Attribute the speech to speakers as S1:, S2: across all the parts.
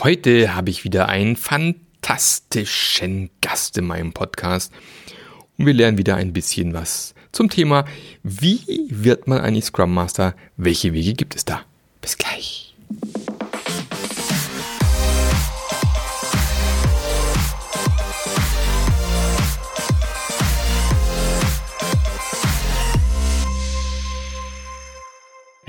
S1: Heute habe ich wieder einen fantastischen Gast in meinem Podcast und wir lernen wieder ein bisschen was zum Thema, wie wird man eigentlich Scrum Master? Welche Wege gibt es da? Bis gleich.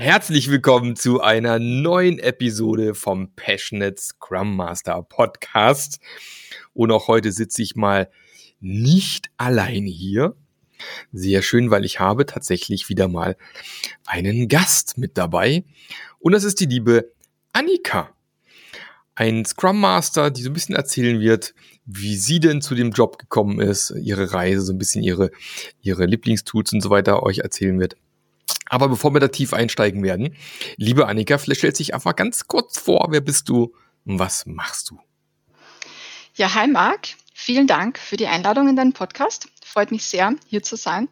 S1: Herzlich willkommen zu einer neuen Episode vom Passionate Scrum Master Podcast. Und auch heute sitze ich mal nicht alleine hier. Sehr schön, weil ich habe tatsächlich wieder mal einen Gast mit dabei. Und das ist die liebe Annika. Ein Scrum Master, die so ein bisschen erzählen wird, wie sie denn zu dem Job gekommen ist, ihre Reise, so ein bisschen ihre, ihre Lieblingstools und so weiter euch erzählen wird. Aber bevor wir da tief einsteigen werden, liebe Annika, vielleicht stellt sich einfach ganz kurz vor, wer bist du und was machst du?
S2: Ja, hi Marc, vielen Dank für die Einladung in deinen Podcast. Freut mich sehr, hier zu sein.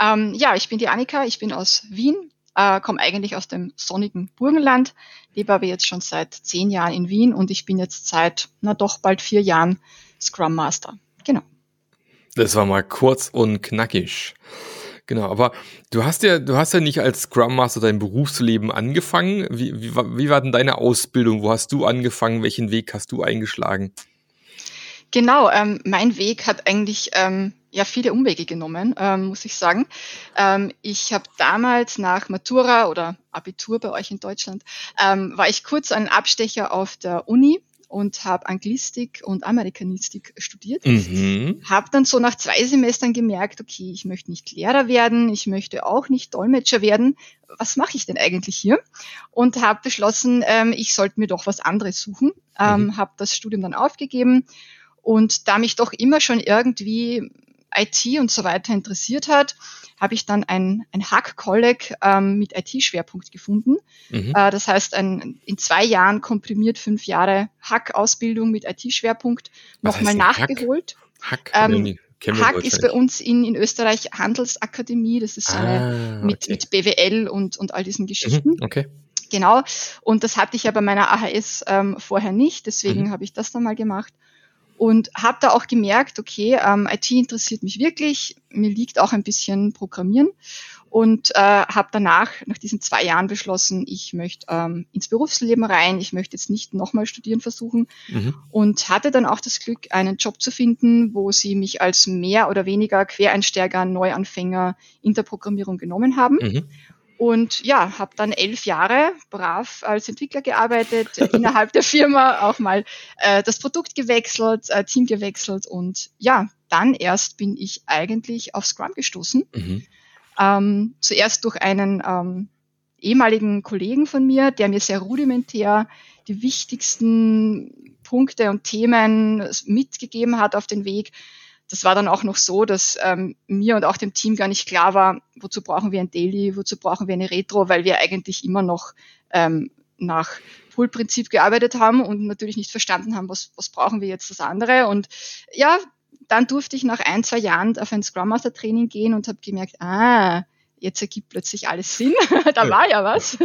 S2: Ähm, ja, ich bin die Annika, ich bin aus Wien, äh, komme eigentlich aus dem sonnigen Burgenland, lebe aber jetzt schon seit zehn Jahren in Wien und ich bin jetzt seit, na doch, bald vier Jahren Scrum Master. Genau.
S1: Das war mal kurz und knackig. Genau, aber du hast ja, du hast ja nicht als Scrum Master dein Berufsleben angefangen. Wie, wie, wie war denn deine Ausbildung? Wo hast du angefangen? Welchen Weg hast du eingeschlagen?
S2: Genau, ähm, mein Weg hat eigentlich ähm, ja viele Umwege genommen, ähm, muss ich sagen. Ähm, ich habe damals nach Matura oder Abitur bei euch in Deutschland, ähm, war ich kurz ein Abstecher auf der Uni und habe Anglistik und Amerikanistik studiert. Mhm. Habe dann so nach zwei Semestern gemerkt, okay, ich möchte nicht Lehrer werden, ich möchte auch nicht Dolmetscher werden. Was mache ich denn eigentlich hier? Und habe beschlossen, ähm, ich sollte mir doch was anderes suchen. Ähm, mhm. Habe das Studium dann aufgegeben und da mich doch immer schon irgendwie IT und so weiter interessiert hat, habe ich dann ein, ein Hack-Colleg ähm, mit IT-Schwerpunkt gefunden. Mhm. Äh, das heißt, ein, in zwei Jahren komprimiert fünf Jahre Hack-Ausbildung mit IT-Schwerpunkt nochmal nachgeholt.
S1: Hack?
S2: Hack, ähm, Hack ist bei uns in, in Österreich Handelsakademie. Das ist so eine ah, okay. mit, mit BWL und, und all diesen Geschichten.
S1: Mhm, okay.
S2: Genau. Und das hatte ich ja bei meiner AHS ähm, vorher nicht. Deswegen mhm. habe ich das dann mal gemacht und habe da auch gemerkt, okay, ähm, IT interessiert mich wirklich, mir liegt auch ein bisschen Programmieren und äh, habe danach, nach diesen zwei Jahren beschlossen, ich möchte ähm, ins Berufsleben rein, ich möchte jetzt nicht nochmal studieren versuchen mhm. und hatte dann auch das Glück, einen Job zu finden, wo sie mich als mehr oder weniger Quereinsteiger, Neuanfänger in der Programmierung genommen haben. Mhm. Und ja, habe dann elf Jahre brav als Entwickler gearbeitet, innerhalb der Firma auch mal äh, das Produkt gewechselt, äh, Team gewechselt und ja, dann erst bin ich eigentlich auf Scrum gestoßen. Mhm. Ähm, zuerst durch einen ähm, ehemaligen Kollegen von mir, der mir sehr rudimentär die wichtigsten Punkte und Themen mitgegeben hat auf den Weg, das war dann auch noch so, dass ähm, mir und auch dem Team gar nicht klar war, wozu brauchen wir ein Daily, wozu brauchen wir eine Retro, weil wir eigentlich immer noch ähm, nach Pull-Prinzip gearbeitet haben und natürlich nicht verstanden haben, was, was brauchen wir jetzt das andere. Und ja, dann durfte ich nach ein, zwei Jahren auf ein Scrum Master Training gehen und habe gemerkt, ah, jetzt ergibt plötzlich alles Sinn. da war ja was.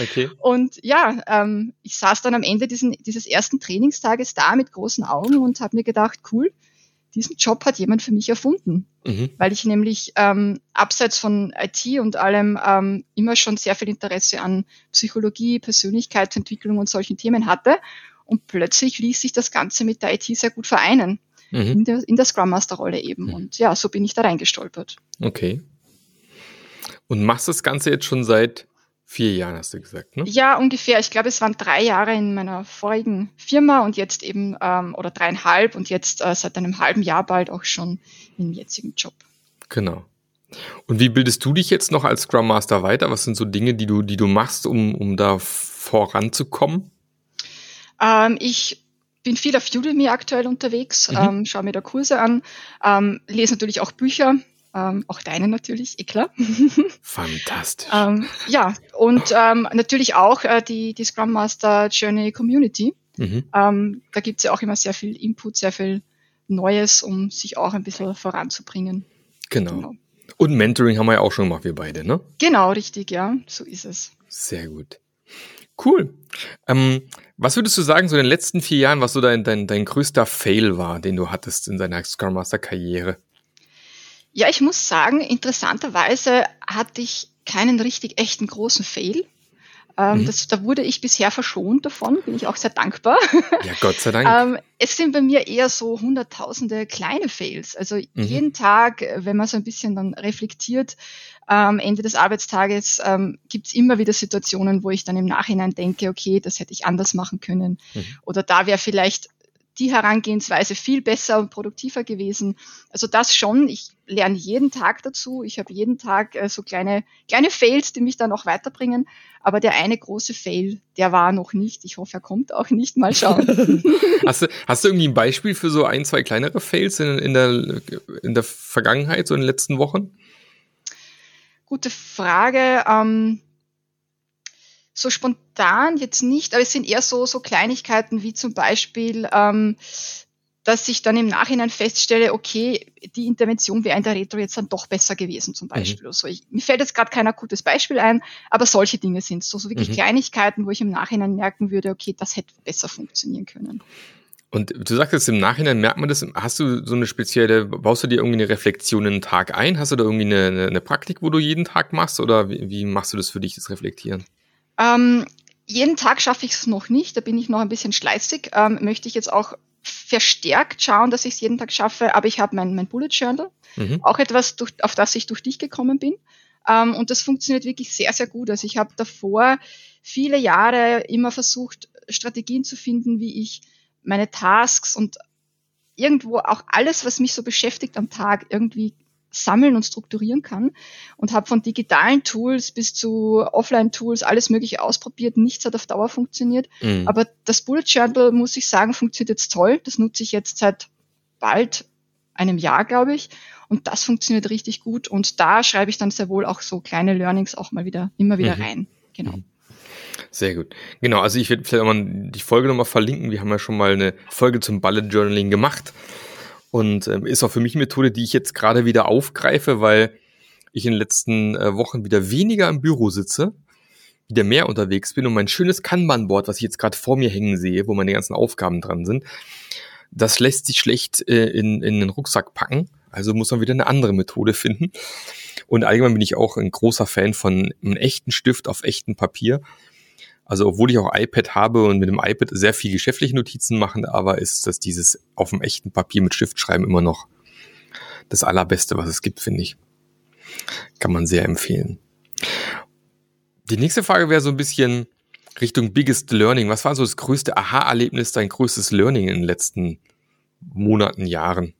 S2: okay. Und ja, ähm, ich saß dann am Ende diesen, dieses ersten Trainingstages da mit großen Augen und habe mir gedacht, cool, diesen Job hat jemand für mich erfunden, mhm. weil ich nämlich ähm, abseits von IT und allem ähm, immer schon sehr viel Interesse an Psychologie, Persönlichkeitsentwicklung und solchen Themen hatte. Und plötzlich ließ sich das Ganze mit der IT sehr gut vereinen. Mhm. In, der, in der Scrum Master Rolle eben. Mhm. Und ja, so bin ich da reingestolpert.
S1: Okay. Und machst das Ganze jetzt schon seit vier Jahren, hast du gesagt, ne?
S2: Ja, ungefähr. Ich glaube, es waren drei Jahre in meiner vorigen Firma und jetzt eben, ähm, oder dreieinhalb und jetzt äh, seit einem halben Jahr bald auch schon im jetzigen Job.
S1: Genau. Und wie bildest du dich jetzt noch als Scrum Master weiter? Was sind so Dinge, die du, die du machst, um, um da voranzukommen?
S2: Ähm, ich bin viel auf Udemy aktuell unterwegs, mhm. ähm, schaue mir da Kurse an, ähm, lese natürlich auch Bücher, ähm, auch deine natürlich, eh klar.
S1: Fantastisch.
S2: ähm, ja, und ähm, natürlich auch äh, die, die Scrum Master Journey Community. Mhm. Ähm, da gibt's ja auch immer sehr viel Input, sehr viel Neues, um sich auch ein bisschen voranzubringen.
S1: Genau. genau. Und Mentoring haben wir ja auch schon gemacht, wir beide, ne?
S2: Genau, richtig, ja, so ist es.
S1: Sehr gut. Cool. Ähm, was würdest du sagen, so in den letzten vier Jahren, was so dein, dein, dein größter Fail war, den du hattest in deiner Scrum Master Karriere?
S2: Ja, ich muss sagen, interessanterweise hatte ich keinen richtig echten großen Fail. Ähm, mhm. das, da wurde ich bisher verschont davon, bin ich auch sehr dankbar.
S1: Ja, Gott sei Dank.
S2: ähm, es sind bei mir eher so hunderttausende kleine Fails. Also mhm. jeden Tag, wenn man so ein bisschen dann reflektiert, am Ende des Arbeitstages ähm, gibt es immer wieder Situationen, wo ich dann im Nachhinein denke, okay, das hätte ich anders machen können. Mhm. Oder da wäre vielleicht die Herangehensweise viel besser und produktiver gewesen. Also das schon. Ich lerne jeden Tag dazu. Ich habe jeden Tag äh, so kleine, kleine Fails, die mich dann auch weiterbringen. Aber der eine große Fail, der war noch nicht. Ich hoffe, er kommt auch nicht. Mal schauen.
S1: hast, du, hast du irgendwie ein Beispiel für so ein, zwei kleinere Fails in, in, der, in der Vergangenheit, so in den letzten Wochen?
S2: Gute Frage. Ähm, so spontan jetzt nicht, aber es sind eher so, so Kleinigkeiten wie zum Beispiel, ähm, dass ich dann im Nachhinein feststelle, okay, die Intervention wäre in der Retro jetzt dann doch besser gewesen zum mhm. Beispiel. Mhm. Also ich, mir fällt jetzt gerade kein akutes Beispiel ein, aber solche Dinge sind so, so wirklich mhm. Kleinigkeiten, wo ich im Nachhinein merken würde, okay, das hätte besser funktionieren können.
S1: Und du sagst jetzt im Nachhinein merkt man das, hast du so eine spezielle, baust du dir irgendwie eine Reflexion in den Tag ein? Hast du da irgendwie eine, eine Praktik, wo du jeden Tag machst oder wie, wie machst du das für dich, das Reflektieren?
S2: Ähm, jeden Tag schaffe ich es noch nicht, da bin ich noch ein bisschen schleißig. Ähm, möchte ich jetzt auch verstärkt schauen, dass ich es jeden Tag schaffe, aber ich habe mein, mein Bullet Journal, mhm. auch etwas, durch, auf das ich durch dich gekommen bin. Ähm, und das funktioniert wirklich sehr, sehr gut. Also ich habe davor viele Jahre immer versucht, Strategien zu finden, wie ich meine Tasks und irgendwo auch alles, was mich so beschäftigt am Tag, irgendwie sammeln und strukturieren kann und habe von digitalen Tools bis zu Offline-Tools alles Mögliche ausprobiert. Nichts hat auf Dauer funktioniert. Mhm. Aber das Bullet Journal, muss ich sagen, funktioniert jetzt toll. Das nutze ich jetzt seit bald einem Jahr, glaube ich. Und das funktioniert richtig gut. Und da schreibe ich dann sehr wohl auch so kleine Learnings auch mal wieder, immer wieder mhm. rein. Genau. Mhm.
S1: Sehr gut. Genau, also ich werde vielleicht auch mal die Folge nochmal verlinken. Wir haben ja schon mal eine Folge zum Bullet Journaling gemacht. Und ähm, ist auch für mich eine Methode, die ich jetzt gerade wieder aufgreife, weil ich in den letzten äh, Wochen wieder weniger im Büro sitze, wieder mehr unterwegs bin und mein schönes Kanban-Board, was ich jetzt gerade vor mir hängen sehe, wo meine ganzen Aufgaben dran sind, das lässt sich schlecht äh, in, in den Rucksack packen. Also muss man wieder eine andere Methode finden. Und allgemein bin ich auch ein großer Fan von einem echten Stift auf echtem Papier. Also obwohl ich auch iPad habe und mit dem iPad sehr viel geschäftliche Notizen machen, aber ist das dieses auf dem echten Papier mit Stift schreiben immer noch das allerbeste, was es gibt, finde ich. Kann man sehr empfehlen. Die nächste Frage wäre so ein bisschen Richtung Biggest Learning. Was war so das größte Aha-Erlebnis, dein größtes Learning in den letzten Monaten, Jahren?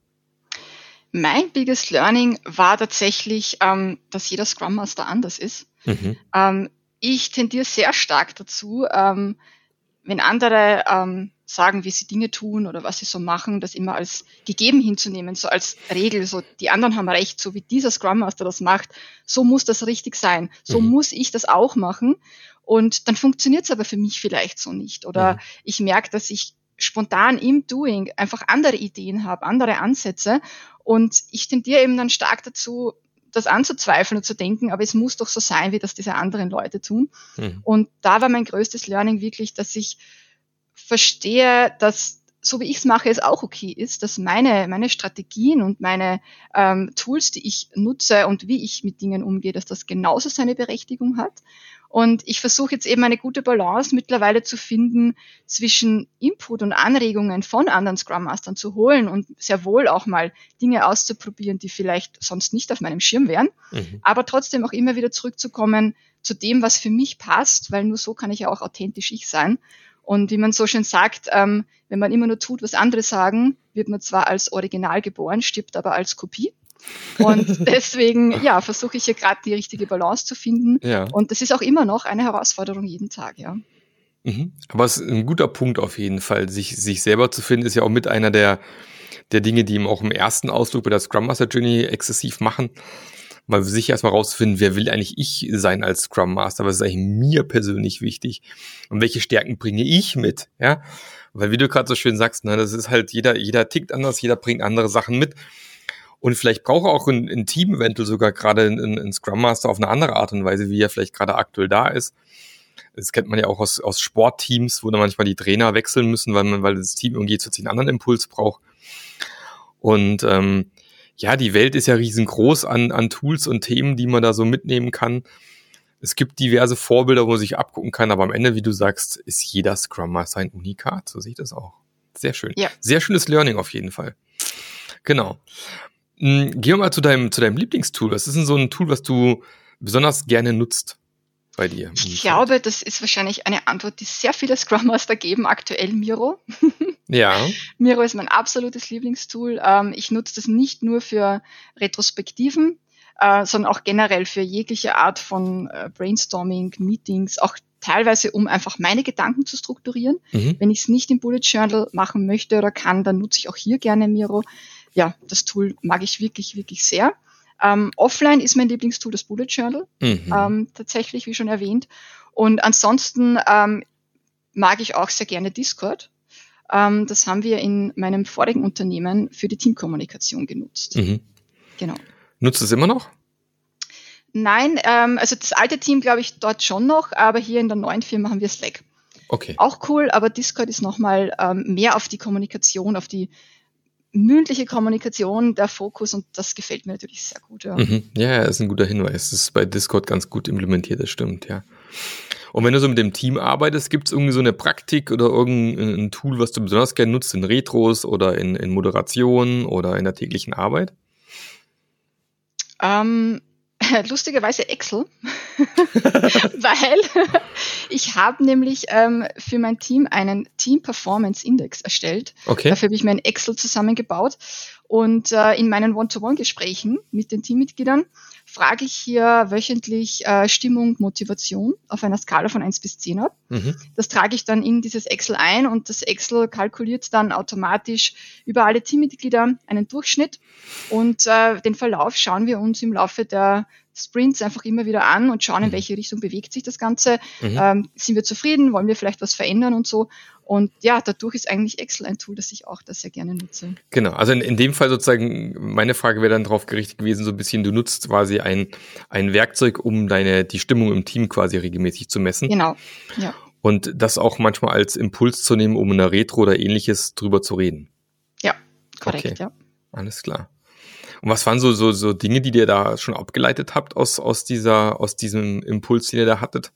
S2: Mein Biggest Learning war tatsächlich, ähm, dass jeder Scrum Master anders ist. Mhm. Ähm, ich tendiere sehr stark dazu, ähm, wenn andere ähm, sagen, wie sie Dinge tun oder was sie so machen, das immer als gegeben hinzunehmen, so als Regel, so die anderen haben recht, so wie dieser Scrum Master das macht, so muss das richtig sein, so mhm. muss ich das auch machen. Und dann funktioniert es aber für mich vielleicht so nicht. Oder mhm. ich merke, dass ich spontan im Doing einfach andere Ideen habe, andere Ansätze. Und ich tendiere eben dann stark dazu, das anzuzweifeln und zu denken, aber es muss doch so sein, wie das diese anderen Leute tun. Mhm. Und da war mein größtes Learning wirklich, dass ich verstehe, dass so wie ich es mache, es auch okay ist, dass meine, meine Strategien und meine ähm, Tools, die ich nutze und wie ich mit Dingen umgehe, dass das genauso seine Berechtigung hat. Und ich versuche jetzt eben eine gute Balance mittlerweile zu finden zwischen Input und Anregungen von anderen Scrum Mastern zu holen und sehr wohl auch mal Dinge auszuprobieren, die vielleicht sonst nicht auf meinem Schirm wären, mhm. aber trotzdem auch immer wieder zurückzukommen zu dem, was für mich passt, weil nur so kann ich ja auch authentisch ich sein. Und wie man so schön sagt, ähm, wenn man immer nur tut, was andere sagen, wird man zwar als Original geboren, stirbt aber als Kopie. Und deswegen, ja, versuche ich hier gerade die richtige Balance zu finden. Ja. Und das ist auch immer noch eine Herausforderung jeden Tag, ja.
S1: Mhm. Aber es ist ein guter Punkt auf jeden Fall. Sich, sich selber zu finden, ist ja auch mit einer der, der Dinge, die ihm auch im ersten Ausflug bei der Scrum Master Journey exzessiv machen. Mal sich erstmal rauszufinden, wer will eigentlich ich sein als Scrum Master? Was ist eigentlich mir persönlich wichtig? Und welche Stärken bringe ich mit? Ja. Weil wie du gerade so schön sagst, ne, das ist halt jeder, jeder tickt anders, jeder bringt andere Sachen mit. Und vielleicht braucht auch ein, ein Team eventuell sogar gerade ein, Scrum Master auf eine andere Art und Weise, wie er vielleicht gerade aktuell da ist. Das kennt man ja auch aus, aus Sportteams, wo dann manchmal die Trainer wechseln müssen, weil man, weil das Team irgendwie zu einen anderen Impuls braucht. Und ähm, ja, die Welt ist ja riesengroß an, an Tools und Themen, die man da so mitnehmen kann. Es gibt diverse Vorbilder, wo man sich abgucken kann, aber am Ende, wie du sagst, ist jeder Scrum Master ein Unikat. So sehe ich das auch. Sehr schön. Ja. Sehr schönes Learning auf jeden Fall. Genau. Hm, gehen wir mal zu deinem, zu deinem Lieblingstool. Was ist denn so ein Tool, was du besonders gerne nutzt bei dir?
S2: Ich glaube, das ist wahrscheinlich eine Antwort, die sehr viele Scrum Master geben, aktuell Miro.
S1: Ja.
S2: Miro ist mein absolutes Lieblingstool. Ähm, ich nutze das nicht nur für Retrospektiven, äh, sondern auch generell für jegliche Art von äh, Brainstorming, Meetings, auch teilweise um einfach meine Gedanken zu strukturieren. Mhm. Wenn ich es nicht im Bullet Journal machen möchte oder kann, dann nutze ich auch hier gerne Miro. Ja, das Tool mag ich wirklich, wirklich sehr. Ähm, offline ist mein Lieblingstool das Bullet Journal, mhm. ähm, tatsächlich, wie schon erwähnt. Und ansonsten ähm, mag ich auch sehr gerne Discord. Ähm, das haben wir in meinem vorigen Unternehmen für die Teamkommunikation genutzt. Mhm.
S1: Genau. Nutzt es immer noch?
S2: Nein, ähm, also das alte Team glaube ich dort schon noch, aber hier in der neuen Firma haben wir Slack.
S1: Okay.
S2: Auch cool, aber Discord ist nochmal ähm, mehr auf die Kommunikation, auf die mündliche Kommunikation der Fokus und das gefällt mir natürlich sehr gut.
S1: Ja, mhm. ja ist ein guter Hinweis. Das ist bei Discord ganz gut implementiert, das stimmt, ja. Und wenn du so mit dem Team arbeitest, gibt es irgendwie so eine Praktik oder irgendein Tool, was du besonders gerne nutzt in Retros oder in, in Moderation oder in der täglichen Arbeit?
S2: Ähm, lustigerweise Excel, weil ich habe nämlich ähm, für mein Team einen Team Performance Index erstellt.
S1: Okay.
S2: Dafür habe ich mir ein Excel zusammengebaut und äh, in meinen One-to-One-Gesprächen mit den Teammitgliedern frage ich hier wöchentlich äh, Stimmung, Motivation auf einer Skala von 1 bis 10 ab. Mhm. Das trage ich dann in dieses Excel ein und das Excel kalkuliert dann automatisch über alle Teammitglieder einen Durchschnitt und äh, den Verlauf schauen wir uns im Laufe der Sprints einfach immer wieder an und schauen, in mhm. welche Richtung bewegt sich das Ganze. Mhm. Ähm, sind wir zufrieden? Wollen wir vielleicht was verändern und so? Und ja, dadurch ist eigentlich Excel ein Tool, das ich auch da sehr gerne nutze.
S1: Genau, also in, in dem Fall sozusagen, meine Frage wäre dann darauf gerichtet gewesen, so ein bisschen, du nutzt quasi ein, ein Werkzeug, um deine, die Stimmung im Team quasi regelmäßig zu messen.
S2: Genau, ja.
S1: Und das auch manchmal als Impuls zu nehmen, um in einer Retro oder ähnliches drüber zu reden.
S2: Ja, korrekt, okay. ja.
S1: Alles klar. Und was waren so, so, so Dinge, die ihr da schon abgeleitet habt aus, aus dieser, aus diesem Impuls, den ihr da hattet?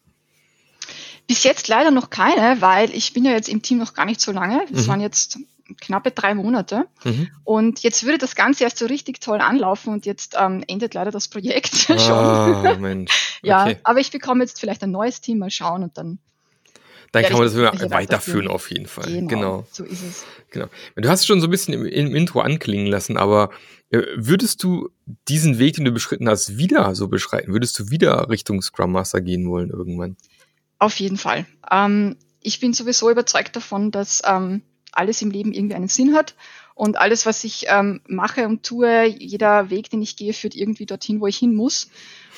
S2: Bis jetzt leider noch keine, weil ich bin ja jetzt im Team noch gar nicht so lange. Das mhm. waren jetzt knappe drei Monate. Mhm. Und jetzt würde das Ganze erst so richtig toll anlaufen und jetzt ähm, endet leider das Projekt ah, schon. Mensch. ja, okay. aber ich bekomme jetzt vielleicht ein neues Team, mal schauen und dann
S1: dann kann man das weiterführen, weiterführen auf jeden Fall. Genau, genau,
S2: So ist es.
S1: Genau. Du hast es schon so ein bisschen im, im Intro anklingen lassen, aber äh, würdest du diesen Weg, den du beschritten hast, wieder so beschreiten? Würdest du wieder Richtung Scrum Master gehen wollen irgendwann?
S2: Auf jeden Fall. Ähm, ich bin sowieso überzeugt davon, dass ähm, alles im Leben irgendwie einen Sinn hat und alles, was ich ähm, mache und tue, jeder Weg, den ich gehe, führt irgendwie dorthin, wo ich hin muss.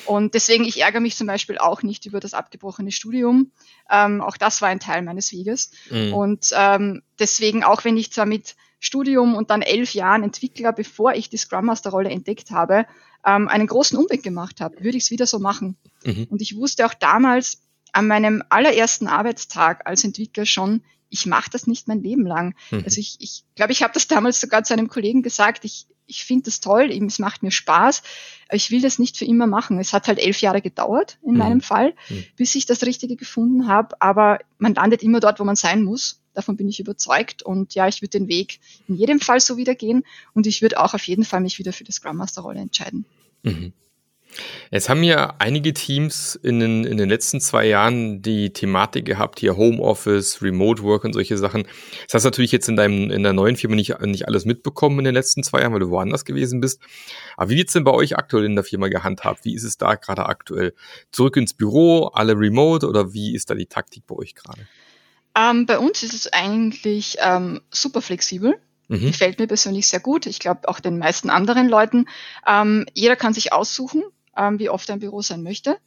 S2: Und deswegen, ich ärgere mich zum Beispiel auch nicht über das abgebrochene Studium. Ähm, auch das war ein Teil meines Weges. Mhm. Und ähm, deswegen, auch wenn ich zwar mit Studium und dann elf Jahren Entwickler, bevor ich die Scrum Master Rolle entdeckt habe, ähm, einen großen Umweg gemacht habe, würde ich es wieder so machen. Mhm. Und ich wusste auch damals an meinem allerersten Arbeitstag als Entwickler schon, ich mache das nicht mein Leben lang. Mhm. Also ich glaube, ich, glaub, ich habe das damals sogar zu einem Kollegen gesagt, ich, ich finde das toll, es macht mir Spaß, aber ich will das nicht für immer machen. Es hat halt elf Jahre gedauert in mhm. meinem Fall, mhm. bis ich das Richtige gefunden habe, aber man landet immer dort, wo man sein muss. Davon bin ich überzeugt und ja, ich würde den Weg in jedem Fall so wieder gehen und ich würde auch auf jeden Fall mich wieder für die Scrum Master Rolle entscheiden. Mhm.
S1: Es haben ja einige Teams in den, in den letzten zwei Jahren die Thematik gehabt, hier Homeoffice, Remote Work und solche Sachen. Das hast du natürlich jetzt in deinem, in der neuen Firma nicht, nicht alles mitbekommen in den letzten zwei Jahren, weil du woanders gewesen bist. Aber wie wird's denn bei euch aktuell in der Firma gehandhabt? Wie ist es da gerade aktuell? Zurück ins Büro, alle remote oder wie ist da die Taktik bei euch gerade?
S2: Ähm, bei uns ist es eigentlich ähm, super flexibel. Mhm. Gefällt mir persönlich sehr gut. Ich glaube auch den meisten anderen Leuten. Ähm, jeder kann sich aussuchen, ähm, wie oft er im Büro sein möchte.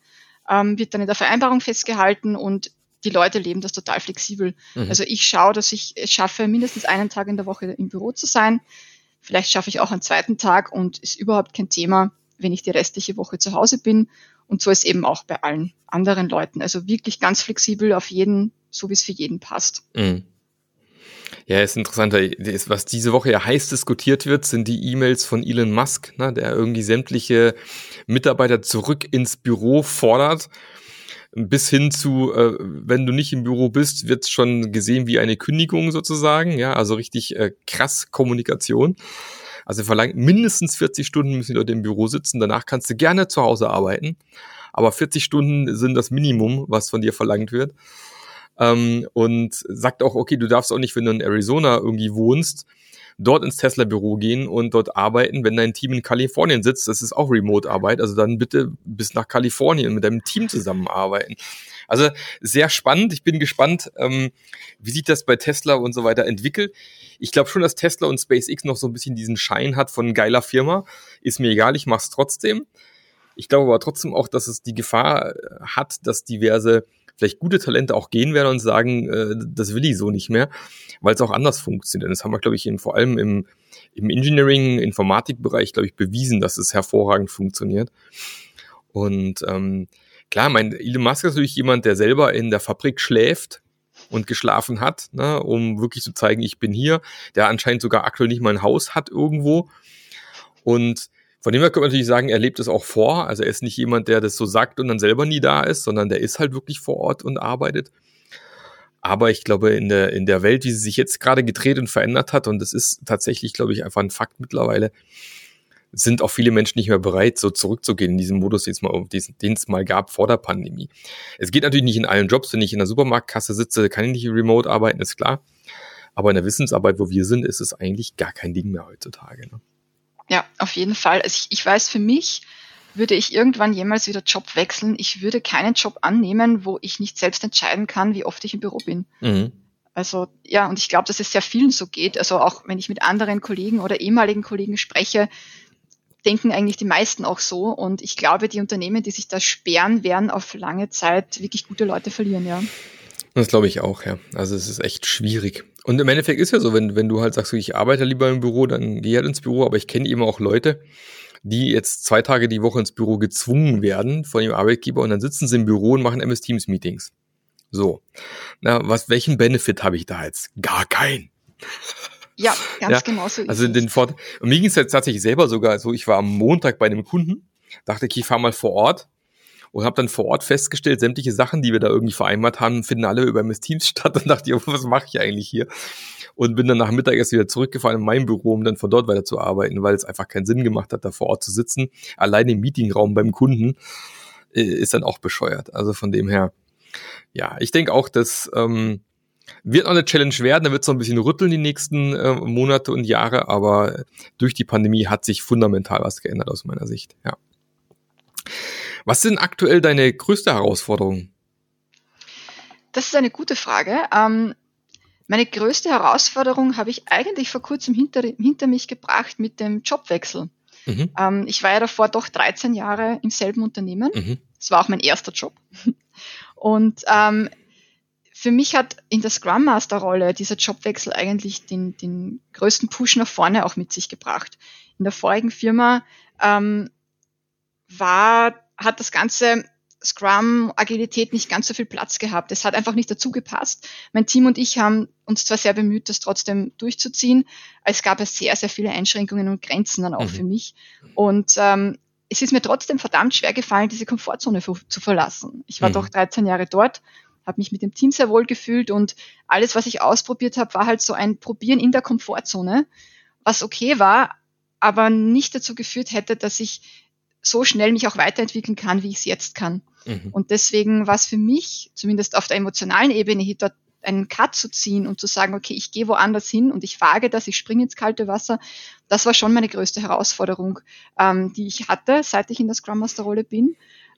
S2: Ähm, wird dann in der Vereinbarung festgehalten und die Leute leben das total flexibel. Mhm. Also ich schaue, dass ich es schaffe, mindestens einen Tag in der Woche im Büro zu sein. Vielleicht schaffe ich auch einen zweiten Tag und ist überhaupt kein Thema, wenn ich die restliche Woche zu Hause bin. Und so ist eben auch bei allen anderen Leuten. Also wirklich ganz flexibel auf jeden, so wie es für jeden passt. Mhm.
S1: Ja, ist interessant. Was diese Woche ja heiß diskutiert wird, sind die E-Mails von Elon Musk, ne, der irgendwie sämtliche Mitarbeiter zurück ins Büro fordert. Bis hin zu, äh, wenn du nicht im Büro bist, wird schon gesehen wie eine Kündigung sozusagen. Ja, also richtig äh, krass Kommunikation. Also verlangt mindestens 40 Stunden müssen die Leute im Büro sitzen. Danach kannst du gerne zu Hause arbeiten. Aber 40 Stunden sind das Minimum, was von dir verlangt wird ähm, und sagt auch, okay, du darfst auch nicht, wenn du in Arizona irgendwie wohnst, dort ins Tesla-Büro gehen und dort arbeiten. Wenn dein Team in Kalifornien sitzt, das ist auch Remote-Arbeit, also dann bitte bis nach Kalifornien mit deinem Team zusammenarbeiten. Also sehr spannend. Ich bin gespannt, ähm, wie sich das bei Tesla und so weiter entwickelt. Ich glaube schon, dass Tesla und SpaceX noch so ein bisschen diesen Schein hat von geiler Firma. Ist mir egal, ich mach's trotzdem. Ich glaube aber trotzdem auch, dass es die Gefahr hat, dass diverse vielleicht gute Talente auch gehen werden und sagen, äh, das will ich so nicht mehr, weil es auch anders funktioniert. Das haben wir, glaube ich, in, vor allem im, im Engineering, Informatikbereich, glaube ich, bewiesen, dass es hervorragend funktioniert. Und ähm, klar, mein Elon Musk ist natürlich jemand, der selber in der Fabrik schläft und geschlafen hat, ne, um wirklich zu zeigen, ich bin hier, der anscheinend sogar aktuell nicht mal ein Haus hat irgendwo. Und von dem her kann man natürlich sagen, er lebt es auch vor. Also er ist nicht jemand, der das so sagt und dann selber nie da ist, sondern der ist halt wirklich vor Ort und arbeitet. Aber ich glaube, in der, in der Welt, wie sie sich jetzt gerade gedreht und verändert hat, und das ist tatsächlich, glaube ich, einfach ein Fakt mittlerweile, sind auch viele Menschen nicht mehr bereit, so zurückzugehen in diesen Modus, den es mal, den es mal gab vor der Pandemie. Es geht natürlich nicht in allen Jobs. Wenn ich in der Supermarktkasse sitze, kann ich nicht remote arbeiten, ist klar. Aber in der Wissensarbeit, wo wir sind, ist es eigentlich gar kein Ding mehr heutzutage. Ne?
S2: Ja, auf jeden Fall. Also ich, ich weiß für mich, würde ich irgendwann jemals wieder Job wechseln, ich würde keinen Job annehmen, wo ich nicht selbst entscheiden kann, wie oft ich im Büro bin. Mhm. Also ja, und ich glaube, dass es sehr vielen so geht. Also auch wenn ich mit anderen Kollegen oder ehemaligen Kollegen spreche, denken eigentlich die meisten auch so. Und ich glaube, die Unternehmen, die sich da sperren, werden auf lange Zeit wirklich gute Leute verlieren, ja.
S1: Das glaube ich auch, ja. Also es ist echt schwierig. Und im Endeffekt ist ja so, wenn, wenn du halt sagst, ich arbeite lieber im Büro, dann geh halt ins Büro, aber ich kenne eben auch Leute, die jetzt zwei Tage die Woche ins Büro gezwungen werden von ihrem Arbeitgeber und dann sitzen sie im Büro und machen MS Teams Meetings. So. Na, was, welchen Benefit habe ich da jetzt? Gar keinen.
S2: Ja, ganz ja, genau so.
S1: Also den Vorteil. Und mir ging es jetzt tatsächlich selber sogar so, ich war am Montag bei einem Kunden, dachte ich, ich fahre mal vor Ort und habe dann vor Ort festgestellt, sämtliche Sachen, die wir da irgendwie vereinbart haben, finden alle über MS Teams statt und dachte, ich, was mache ich eigentlich hier? Und bin dann nach Mittag erst wieder zurückgefahren in mein Büro, um dann von dort weiter zu arbeiten, weil es einfach keinen Sinn gemacht hat, da vor Ort zu sitzen. Allein im Meetingraum beim Kunden äh, ist dann auch bescheuert. Also von dem her, ja, ich denke auch, dass ähm, wird noch eine Challenge werden, da wird es noch ein bisschen rütteln die nächsten äh, Monate und Jahre, aber durch die Pandemie hat sich fundamental was geändert aus meiner Sicht, ja. Was sind aktuell deine größte Herausforderung?
S2: Das ist eine gute Frage. Ähm, meine größte Herausforderung habe ich eigentlich vor kurzem hinter, hinter mich gebracht mit dem Jobwechsel. Mhm. Ähm, ich war ja davor doch 13 Jahre im selben Unternehmen. Mhm. Das war auch mein erster Job. Und ähm, für mich hat in der Scrum Master Rolle dieser Jobwechsel eigentlich den, den größten Push nach vorne auch mit sich gebracht. In der vorigen Firma ähm, war hat das ganze Scrum, Agilität nicht ganz so viel Platz gehabt. Es hat einfach nicht dazu gepasst. Mein Team und ich haben uns zwar sehr bemüht, das trotzdem durchzuziehen. Es gab ja sehr, sehr viele Einschränkungen und Grenzen dann auch mhm. für mich. Und ähm, es ist mir trotzdem verdammt schwer gefallen, diese Komfortzone zu verlassen. Ich war mhm. doch 13 Jahre dort, habe mich mit dem Team sehr wohl gefühlt und alles, was ich ausprobiert habe, war halt so ein Probieren in der Komfortzone, was okay war, aber nicht dazu geführt hätte, dass ich so schnell mich auch weiterentwickeln kann, wie ich es jetzt kann. Mhm. Und deswegen war es für mich, zumindest auf der emotionalen Ebene, hier dort einen Cut zu ziehen und zu sagen, okay, ich gehe woanders hin und ich wage das, ich springe ins kalte Wasser, das war schon meine größte Herausforderung, ähm, die ich hatte, seit ich in der Scrum Master Rolle bin.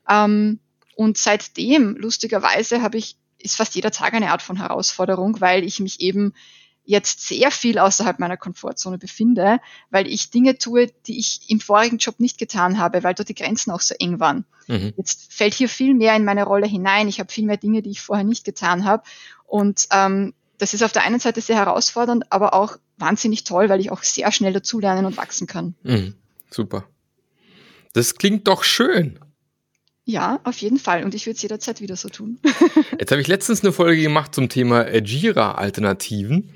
S2: Ähm, und seitdem, lustigerweise, habe ich, ist fast jeder Tag eine Art von Herausforderung, weil ich mich eben jetzt sehr viel außerhalb meiner Komfortzone befinde, weil ich Dinge tue, die ich im vorigen Job nicht getan habe, weil dort die Grenzen auch so eng waren. Mhm. Jetzt fällt hier viel mehr in meine Rolle hinein. Ich habe viel mehr Dinge, die ich vorher nicht getan habe. Und ähm, das ist auf der einen Seite sehr herausfordernd, aber auch wahnsinnig toll, weil ich auch sehr schnell dazulernen und wachsen kann.
S1: Mhm. Super. Das klingt doch schön.
S2: Ja, auf jeden Fall. Und ich würde es jederzeit wieder so tun.
S1: Jetzt habe ich letztens eine Folge gemacht zum Thema äh, Jira-Alternativen.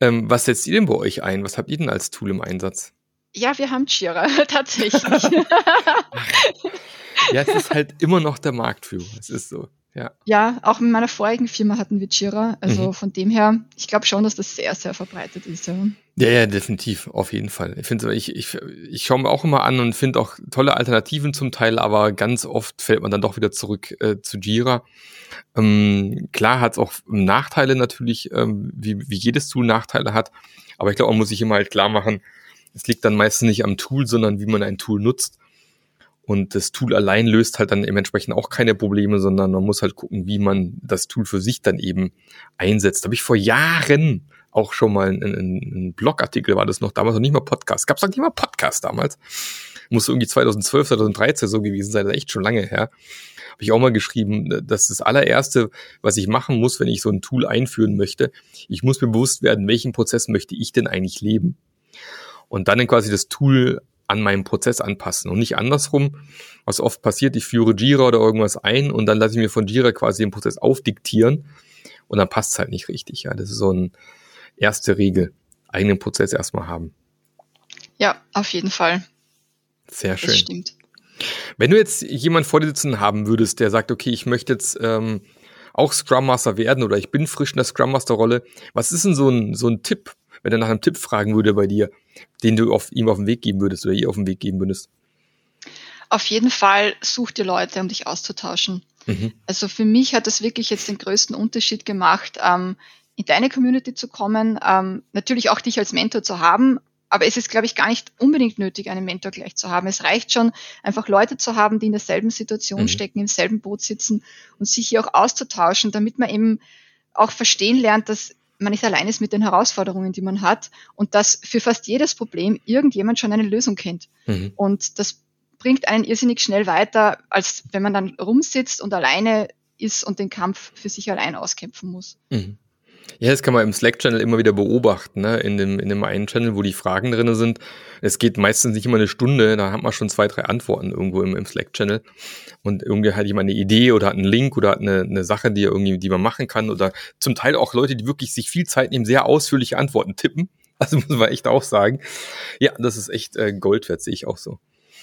S1: Ähm, was setzt ihr denn bei euch ein? Was habt ihr denn als Tool im Einsatz?
S2: Ja, wir haben Jira, tatsächlich.
S1: ja, es ist halt immer noch der Marktführer. Es ist so. Ja.
S2: ja, auch in meiner vorigen Firma hatten wir Jira. Also mhm. von dem her, ich glaube schon, dass das sehr, sehr verbreitet ist. Ja,
S1: ja, ja definitiv, auf jeden Fall. Ich finde, ich, ich, ich schaue mir auch immer an und finde auch tolle Alternativen zum Teil, aber ganz oft fällt man dann doch wieder zurück äh, zu Jira. Ähm, klar hat es auch Nachteile natürlich, ähm, wie, wie jedes Tool Nachteile hat, aber ich glaube, man muss sich immer halt klar machen, es liegt dann meistens nicht am Tool, sondern wie man ein Tool nutzt. Und das Tool allein löst halt dann dementsprechend auch keine Probleme, sondern man muss halt gucken, wie man das Tool für sich dann eben einsetzt. Da habe ich vor Jahren auch schon mal einen, einen Blogartikel, war das noch damals noch nicht mal Podcast. Gab es noch nicht mal Podcast damals. Muss irgendwie 2012, 2013 so gewesen sein, das ist echt schon lange her. Habe ich auch mal geschrieben, dass das allererste, was ich machen muss, wenn ich so ein Tool einführen möchte, ich muss mir bewusst werden, welchen Prozess möchte ich denn eigentlich leben? Und dann quasi das Tool an meinem Prozess anpassen und nicht andersrum, was oft passiert, ich führe Jira oder irgendwas ein und dann lasse ich mir von Jira quasi den Prozess aufdiktieren und dann passt es halt nicht richtig. Ja, das ist so eine erste Regel. Eigenen Prozess erstmal haben.
S2: Ja, auf jeden Fall.
S1: Sehr schön. Das stimmt. Wenn du jetzt jemand vor dir sitzen haben würdest, der sagt, okay, ich möchte jetzt ähm, auch Scrum Master werden oder ich bin frisch in der Scrum Master Rolle, was ist denn so ein, so ein Tipp, wenn er nach einem Tipp fragen würde bei dir, den du auf, ihm auf den Weg geben würdest oder ihr auf den Weg geben würdest?
S2: Auf jeden Fall such dir Leute, um dich auszutauschen. Mhm. Also für mich hat das wirklich jetzt den größten Unterschied gemacht, ähm, in deine Community zu kommen, ähm, natürlich auch dich als Mentor zu haben, aber es ist, glaube ich, gar nicht unbedingt nötig, einen Mentor gleich zu haben. Es reicht schon, einfach Leute zu haben, die in derselben Situation mhm. stecken, im selben Boot sitzen und sich hier auch auszutauschen, damit man eben auch verstehen lernt, dass man nicht allein ist mit den Herausforderungen, die man hat und dass für fast jedes Problem irgendjemand schon eine Lösung kennt. Mhm. Und das bringt einen irrsinnig schnell weiter, als wenn man dann rumsitzt und alleine ist und den Kampf für sich allein auskämpfen muss. Mhm.
S1: Ja, das kann man im Slack-Channel immer wieder beobachten, ne? in, dem, in dem einen Channel, wo die Fragen drinne sind. Es geht meistens nicht immer eine Stunde, da hat man schon zwei, drei Antworten irgendwo im, im Slack-Channel. Und irgendwie hat jemand eine Idee oder hat einen Link oder hat eine, eine Sache, die, irgendwie, die man machen kann. Oder zum Teil auch Leute, die wirklich sich viel Zeit nehmen, sehr ausführliche Antworten tippen. Also muss man echt auch sagen. Ja, das ist echt äh, Gold wert, sehe ich auch so.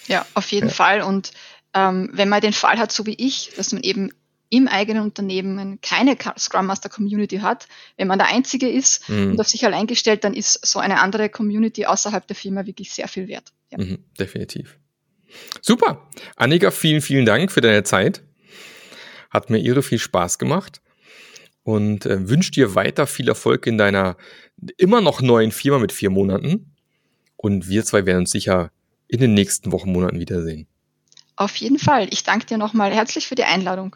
S2: Ja, auf jeden ja. Fall. Und ähm, wenn man den Fall hat, so wie ich, dass man eben im eigenen Unternehmen keine Scrum Master Community hat, wenn man der Einzige ist mhm. und auf sich allein gestellt, dann ist so eine andere Community außerhalb der Firma wirklich sehr viel wert.
S1: Ja. Mhm, definitiv. Super. Annika, vielen, vielen Dank für deine Zeit. Hat mir irre viel Spaß gemacht und äh, wünsche dir weiter viel Erfolg in deiner immer noch neuen Firma mit vier Monaten. Und wir zwei werden uns sicher in den nächsten Wochen, Monaten wiedersehen.
S2: Auf jeden Fall. Ich danke dir nochmal herzlich für die Einladung.